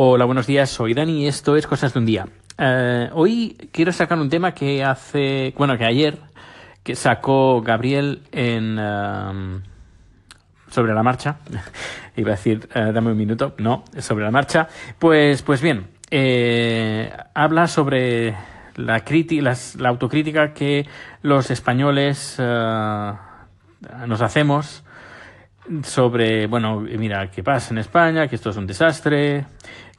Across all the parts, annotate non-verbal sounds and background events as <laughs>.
Hola, buenos días, soy Dani y esto es Cosas de un Día. Eh, hoy quiero sacar un tema que hace, bueno, que ayer que sacó Gabriel en um, sobre la marcha. <laughs> Iba a decir, eh, dame un minuto, no, sobre la marcha. Pues, pues bien, eh, habla sobre la, la autocrítica que los españoles nos hacemos sobre, bueno, mira, qué pasa en España, que esto es un desastre,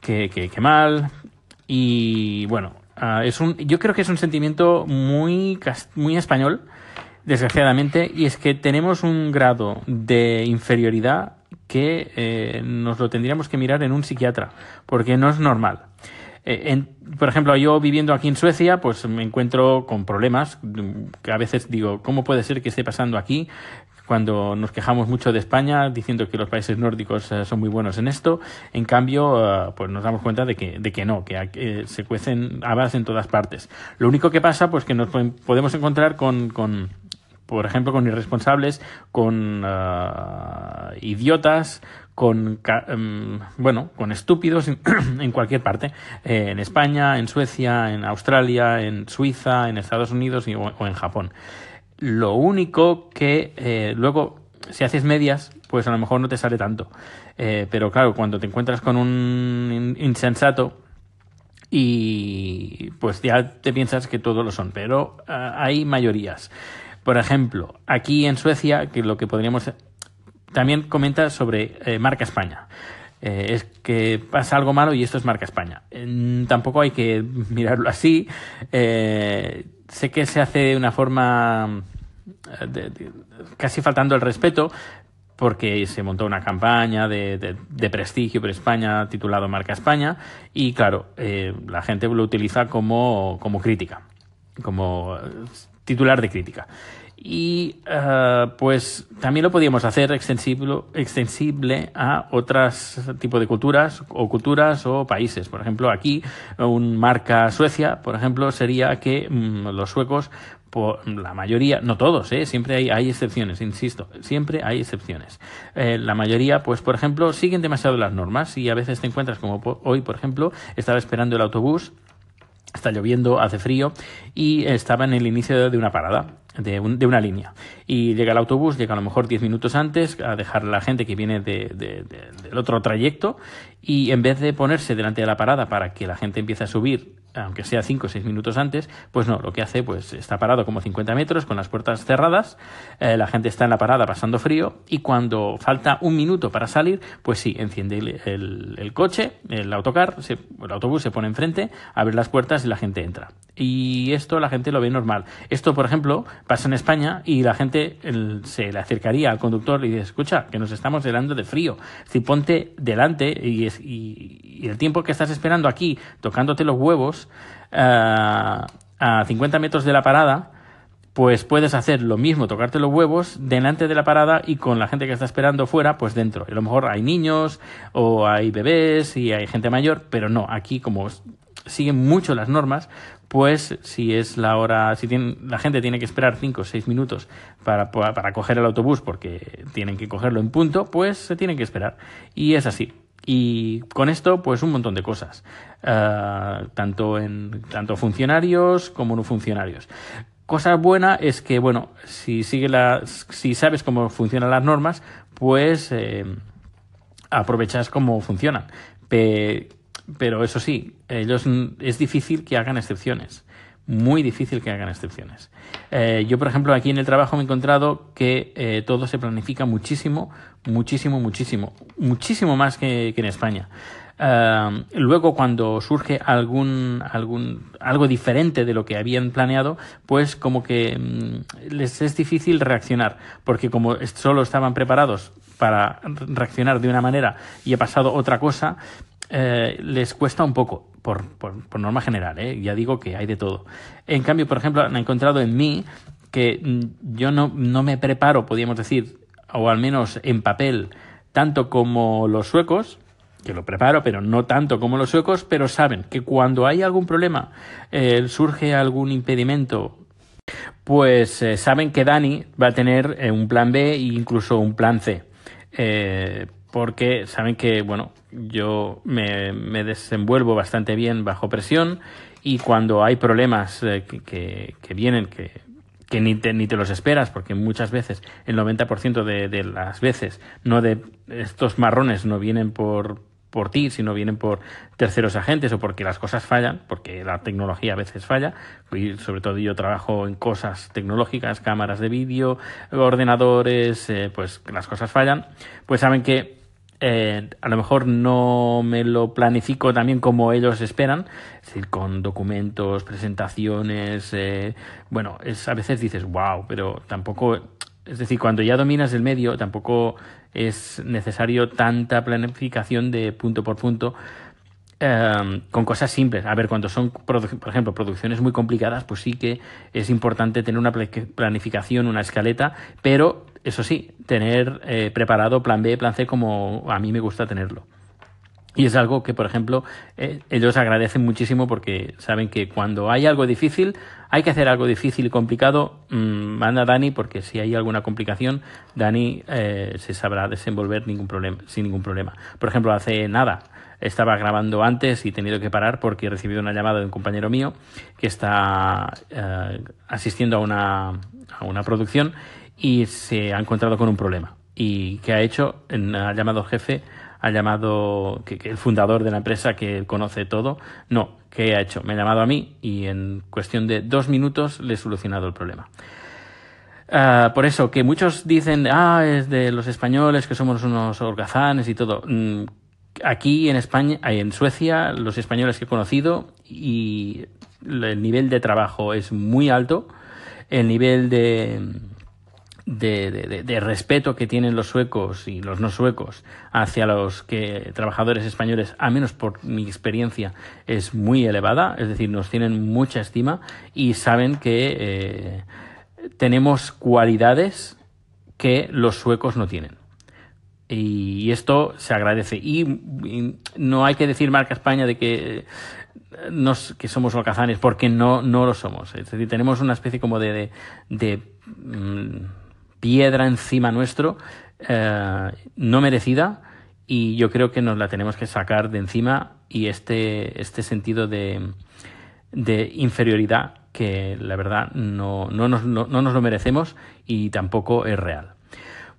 que, que, mal. Y bueno, ah, es un, yo creo que es un sentimiento muy, muy español, desgraciadamente, y es que tenemos un grado de inferioridad que eh, nos lo tendríamos que mirar en un psiquiatra, porque no es normal. Eh, por ejemplo, yo viviendo aquí en Suecia, pues me encuentro con problemas que a veces digo, ¿cómo puede ser que esté pasando aquí? Cuando nos quejamos mucho de España diciendo que los países nórdicos eh, son muy buenos en esto, en cambio, eh, pues nos damos cuenta de que, de que no, que se cuecen habas en todas partes. Lo único que pasa, pues que nos podemos encontrar con, con por ejemplo, con irresponsables, con idiotas, con em, bueno, con estúpidos en, <clears throat> cualquier parte, en España, en Suecia, en Australia, en Suiza, en Estados Unidos o en Japón. Lo único que eh, luego, si haces medias, pues a lo mejor no te sale tanto. Eh, pero claro, cuando te encuentras con un insensato y pues ya te piensas que todos lo son, pero ah, hay mayorías. Por ejemplo, aquí en Suecia, que lo que podríamos... También comenta sobre eh, marca España. es que pasa algo malo y esto es marca España. tampoco hay que mirarlo así sé que se hace de una forma eh, casi faltando el respeto, porque se montó una campaña de, prestigio por España titulado Marca España y claro, eh, la gente lo utiliza como, como crítica, como titular de crítica y uh, pues también lo podíamos hacer extensible, extensible a otros tipos de culturas o culturas o países. Por ejemplo, aquí un marca Suecia, por ejemplo, sería que mm, los suecos por la mayoría, no todos, ¿eh? siempre hay, hay excepciones, insisto, siempre hay excepciones. Eh, la mayoría, pues por ejemplo, siguen demasiado las normas y a veces te encuentras como hoy, por ejemplo, estaba esperando el autobús, está lloviendo, hace frío y estaba en el inicio de una parada de, de, una línea. Y llega el autobús, llega a lo mejor 10 minutos antes a dejar a la gente que viene de, del otro trayecto y en vez de ponerse delante de la parada para que la gente empiece a subir aunque sea 5 o 6 minutos antes, pues no, lo que hace, pues está parado como 50 metros con las puertas cerradas, eh, la gente está en la parada pasando frío y cuando falta un minuto para salir, pues sí, enciende el, el, coche, el autocar, el autobús se pone enfrente, abre las puertas y la gente entra. Y esto la gente lo ve normal. Esto, por ejemplo, pasa en España y la gente se le acercaría al conductor y dice, escucha, que nos estamos helando de frío. Si ponte delante y, y el tiempo que estás esperando aquí tocándote los huevos, eh, a 50 metros de la parada, pues puedes hacer lo mismo, tocarte los huevos delante de la parada y con la gente que está esperando fuera, pues dentro. a lo mejor hay niños o hay bebés y hay gente mayor, pero no, aquí como siguen mucho las normas, pues si es la hora, si la gente tiene que esperar 5 o 6 minutos para, para coger el autobús porque tienen que cogerlo en punto, pues se tienen que esperar. Y es así. Y con esto, pues un montón de cosas, uh, tanto en tanto funcionarios como no funcionarios. Cosa buena es que, bueno, si sigue la, si sabes cómo funcionan las normas, pues eh, aprovechas cómo funcionan. Pero eso sí, ellos es difícil que hagan excepciones muy difícil que hagan excepciones. Eh, yo, por ejemplo, aquí en el trabajo me he encontrado que eh, todo se planifica muchísimo, muchísimo, muchísimo, muchísimo más que, en España. Luego, cuando surge algún, algún, algo diferente de lo que habían planeado, pues como que mm, les es difícil reaccionar, porque como solo estaban preparados para reaccionar de una manera y ha pasado otra cosa, les cuesta un poco por, por, norma general, ¿eh? ya digo que hay de todo. En cambio, por ejemplo, han encontrado en mí que mm, yo no, no me preparo, podríamos decir, o al menos en papel, tanto como los suecos, que lo preparo, pero no tanto como los suecos, pero saben que cuando hay algún problema, eh, surge algún impedimento, pues eh, saben que Dani va a tener un plan B e incluso un plan C. porque saben que, bueno, yo me, desenvuelvo bastante bien bajo presión y cuando hay problemas eh, que, que, vienen, que, que ni te, ni te los esperas, porque muchas veces, el 90% de, de las veces, no de estos marrones no vienen por, por ti, sino vienen por terceros agentes o porque las cosas fallan, porque la tecnología a veces falla, sobre todo yo trabajo en cosas tecnológicas, cámaras de vídeo, ordenadores, eh, pues las cosas fallan, pues saben que eh, a lo mejor no me lo planifico también como ellos esperan, es decir, con documentos, presentaciones, eh, bueno, es, a veces dices, wow, pero tampoco, es decir, cuando ya dominas el medio, tampoco es necesario tanta planificación de punto por punto em, con cosas simples. A ver, cuando son, por ejemplo, producciones muy complicadas, pues sí que es importante tener una planificación, una escaleta, pero eso sí, tener eh, preparado plan B, plan C como a mí me gusta tenerlo. Y es algo que, por ejemplo, eh, ellos agradecen muchísimo porque saben que cuando hay algo difícil, hay que hacer algo difícil y complicado, mm, manda Dani porque si hay alguna complicación, Dani eh, se sabrá desenvolver ningún problema, sin ningún problema. Por ejemplo, hace nada estaba grabando antes y he tenido que parar porque he recibido una llamada de un compañero mío que está eh, asistiendo a una, a una producción y se ha encontrado con un problema. ¿Y qué ha hecho? Ha llamado jefe ha llamado, el fundador de la empresa que conoce todo, no, ¿qué ha hecho? Me ha llamado a mí y en cuestión de dos minutos le he solucionado el problema. Ah, por eso, que muchos dicen, ah, es de los españoles que somos unos holgazanes y todo. Mm, aquí en España, en Suecia, los españoles que he conocido y el nivel de trabajo es muy alto, el nivel de, de, respeto que tienen los suecos y los no suecos hacia los que trabajadores españoles, a menos por mi experiencia, es muy elevada, es decir, nos tienen mucha estima y saben que eh, tenemos cualidades que los suecos no tienen. Y esto se agradece. Y, no hay que decir marca España de que nos, que somos holgazanes, porque no, no lo somos. Es decir, tenemos una especie como de, de, mm, piedra encima nuestro, eh, no merecida, y yo creo que nos la tenemos que sacar de encima y este, este sentido de, de inferioridad que la verdad no, no, nos, no, nos lo merecemos y tampoco es real.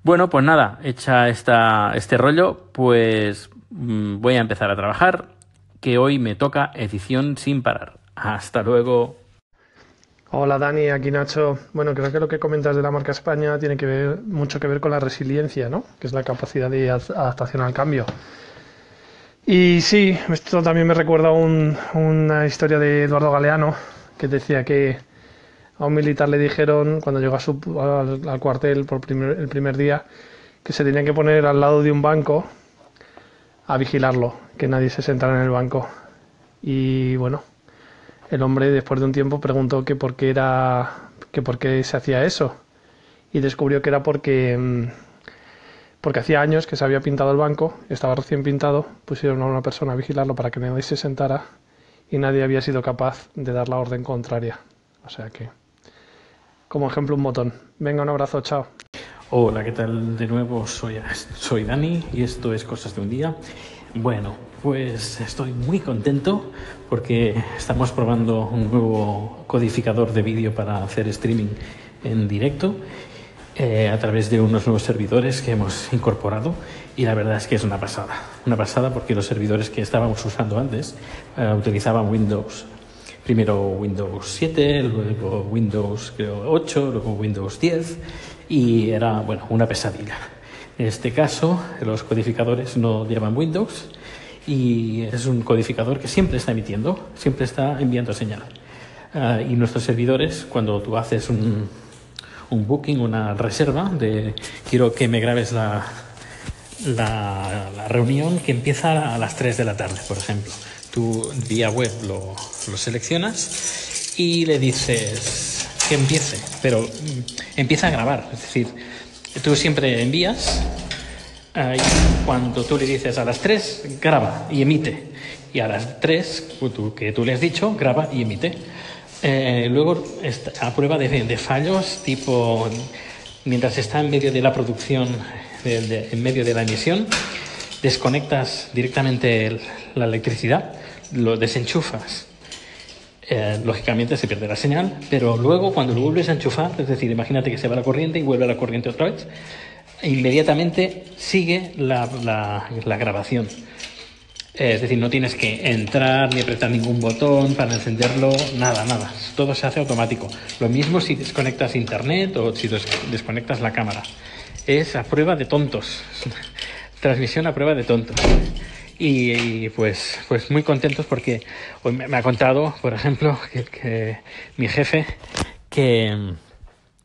Bueno, pues nada, hecha esta, este rollo, pues mm, voy a empezar a trabajar, que hoy me toca edición sin parar. Hasta luego. Hola Dani, aquí Nacho. Bueno, creo que lo que comentas de la marca España tiene que ver mucho que ver con la resiliencia, ¿no? Que es la capacidad de adaptación al cambio. Y sí, esto también me recuerda un, una historia de Eduardo Galeano, que decía que a un militar le dijeron, cuando llegó a su, al, cuartel por el primer día, que se tenía que poner al lado de un banco a vigilarlo, que nadie se sentara en el banco. Y bueno, el hombre después de un tiempo preguntó que por qué era que por qué se hacía eso y descubrió que era porque mm, porque hacía años que se había pintado el banco, estaba recién pintado, pusieron a una persona a vigilarlo para que nadie se sentara y nadie había sido capaz de dar la orden contraria. O sea que, como ejemplo, un botón. Venga, un abrazo, chao. Hola, ¿qué tal? De nuevo soy, soy Dani y esto es Cosas de un Día. Bueno, pues estoy muy contento porque estamos probando un nuevo codificador de vídeo para hacer streaming en directo eh, a través de unos nuevos servidores que hemos incorporado y la verdad es que es una pasada. Una pasada porque los servidores que estábamos usando antes eh, utilizaban Windows. Primero Windows 7, luego Windows 8, luego Windows 10 y era bueno, una pesadilla. En este caso, los codificadores no llevan Windows y es un codificador que siempre está emitiendo, siempre está enviando señal. Ah, y nuestros servidores, cuando tú haces un, un, booking, una reserva de quiero que me grabes la, la, reunión que empieza a las 3 de la tarde, por ejemplo. Tú vía web lo, lo seleccionas y le dices que empiece, pero mm, empieza a grabar, es decir, Tú siempre envías y cuando tú le dices a las 3, graba y emite. Y a las 3, que tú le has dicho, graba y emite. Eh, luego, a prueba de, fallos, tipo, mientras está en medio de la producción, en medio de la emisión, desconectas directamente la electricidad, lo desenchufas, eh, lógicamente se pierde la señal, pero luego cuando lo vuelves a enchufar, es decir, imagínate que se va la corriente y vuelve la corriente otra vez, inmediatamente sigue la, la grabación. Eh, es decir, no tienes que entrar ni apretar ningún botón para encenderlo, nada, nada. Todo se hace automático. Lo mismo si desconectas internet o si desconectas la cámara. Es a prueba de tontos. <laughs> Transmisión a prueba de tontos. Y, pues, pues muy contentos porque hoy me, ha contado, por ejemplo, que, mi jefe que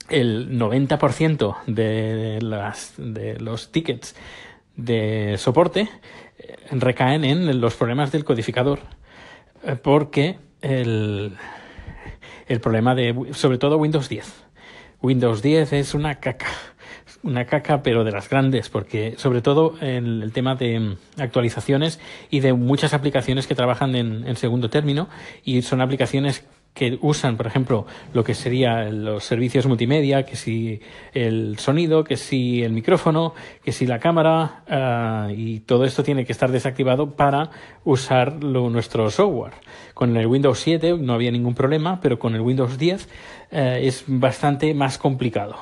el 90% de, las, de los tickets de soporte eh, recaen en los problemas del codificador, eh, porque el, el problema de, sobre todo Windows 10. Windows 10 es una caca, una caca pero de las grandes, porque sobre todo en el tema de mm, actualizaciones y de muchas aplicaciones que trabajan en, en segundo término y son aplicaciones que usan, por ejemplo, lo que serían los servicios multimedia, que si el sonido, que si el micrófono, que si la cámara, uh, y todo esto tiene que estar desactivado para usar nuestro software. Con el Windows 7 no había ningún problema, pero con el Windows 10 uh, es bastante más complicado.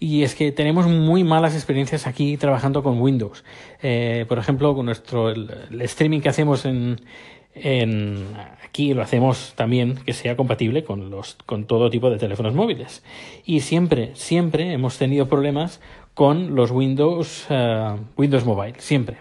Y es que tenemos muy malas experiencias aquí trabajando con Windows. Eh, por ejemplo, con nuestro el streaming que hacemos en, en Aquí lo hacemos también que sea compatible con, los, con todo tipo de teléfonos móviles. Y siempre, siempre hemos tenido problemas con los Windows, uh, Windows Mobile, siempre.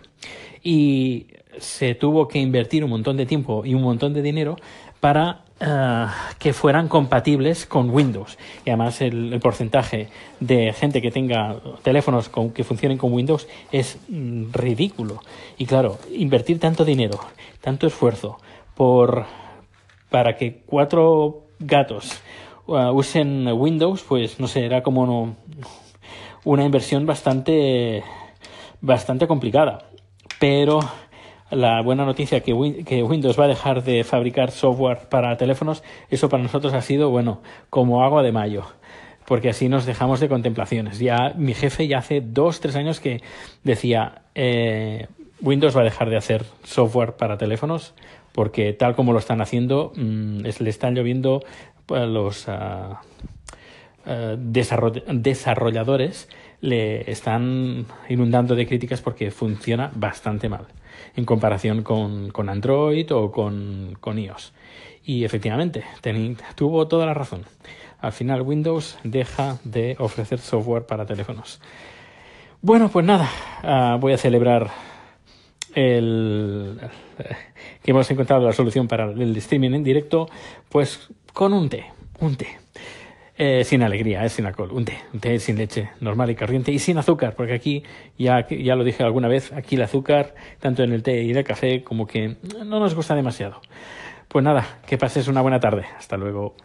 Y se tuvo que invertir un montón de tiempo y un montón de dinero para uh, que fueran compatibles con Windows. Y además el, porcentaje de gente que tenga teléfonos con, que funcionen con Windows es mm, ridículo. Y claro, invertir tanto dinero, tanto esfuerzo por para que cuatro gatos uh, usen Windows, pues no sé, era como no, una inversión bastante bastante complicada. Pero la buena noticia que, Windows va a dejar de fabricar software para teléfonos, eso para nosotros ha sido, bueno, como agua de mayo porque así nos dejamos de contemplaciones. Ya mi jefe ya hace dos, tres años que decía eh, Windows va a dejar de hacer software para teléfonos porque tal como lo están haciendo, es, le están lloviendo pues, los uh, desarrolladores, le están inundando de críticas porque funciona bastante mal en comparación con, con Android o con, con, iOS. Y efectivamente, ten, tuvo toda la razón. Al final Windows deja de ofrecer software para teléfonos. Bueno, pues nada, uh, voy a celebrar el, que hemos encontrado la solución para el streaming en directo, pues con un té, un té. Eh, sin alegría, eh, sin alcohol, un té, un té sin leche, normal y corriente y sin azúcar, porque aquí, ya, ya lo dije alguna vez, aquí el azúcar, tanto en el té y en el café, como que no nos gusta demasiado. Pues nada, que pases una buena tarde. Hasta luego.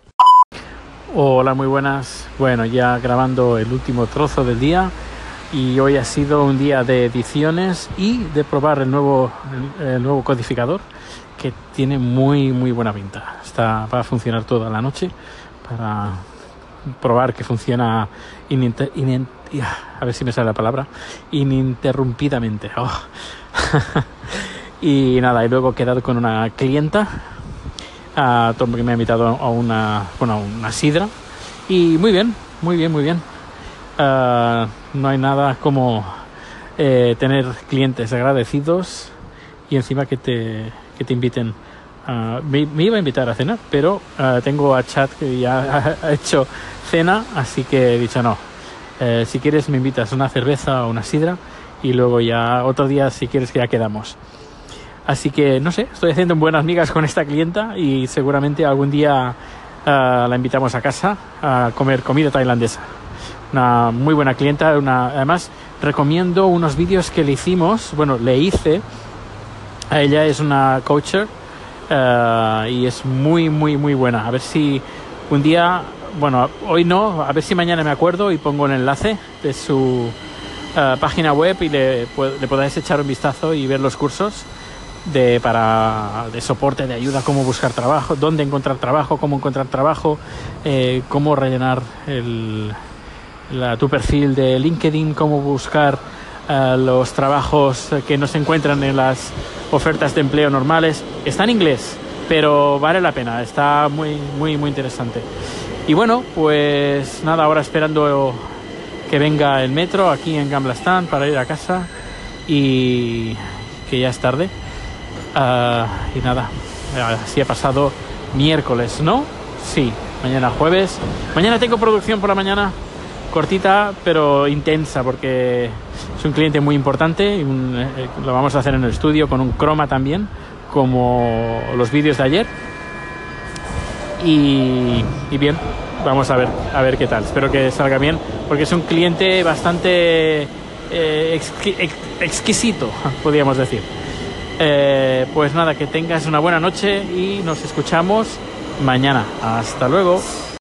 Hola, muy buenas. Bueno, ya grabando el último trozo del día y hoy ha sido un día de ediciones y de probar el nuevo, el, nuevo codificador que tiene muy muy buena pinta. Está, va a funcionar toda la noche para probar que funciona ininter, in, a ver si me sale la palabra ininterrumpidamente. Oh. <laughs> y nada, y luego he quedado con una clienta uh, que me ha invitado a una, a una sidra y muy bien, muy bien, muy bien. Uh, no hay nada como eh, tener clientes agradecidos y encima que te, que te inviten. Uh, me, me, iba a invitar a cenar, pero uh, tengo a Chat que ya <laughs> ha hecho cena, así que he dicho no. Eh, si quieres me invitas una cerveza o una sidra y luego ya otro día si quieres que ya quedamos. Así que no sé, estoy haciendo buenas migas con esta clienta y seguramente algún día uh, la invitamos a casa a comer comida tailandesa una muy buena clienta. Una, además, recomiendo unos vídeos que le hicimos, bueno, le hice. A ella es una coacher uh, y es muy, muy, muy buena. A ver si un día, bueno, hoy no, a ver si mañana me acuerdo y pongo el enlace de su uh, página web y le, le podáis echar un vistazo y ver los cursos de, para, de soporte, de ayuda, cómo buscar trabajo, dónde encontrar trabajo, cómo encontrar trabajo, eh, cómo rellenar el, la, tu perfil de LinkedIn, cómo buscar los trabajos que no se encuentran en las ofertas de empleo normales. Está en inglés, pero vale la pena, está muy, muy, muy interesante. Y bueno, pues nada, ahora esperando que venga el metro aquí en Gamblastan para ir a casa y que ya es tarde. Ah, y nada, así ha pasado miércoles, ¿no? Sí, mañana jueves. Mañana tengo producción por la mañana, cortita pero intensa porque es un cliente muy importante y un, eh, lo vamos a hacer en el estudio con un croma también, como los vídeos de ayer. Y, bien, vamos a ver, a ver qué tal. Espero que salga bien porque es un cliente bastante eh, exqui- ex- exquisito, <laughs> podríamos decir. Eh, pues nada, que tengas una buena noche y nos escuchamos mañana. Hasta luego.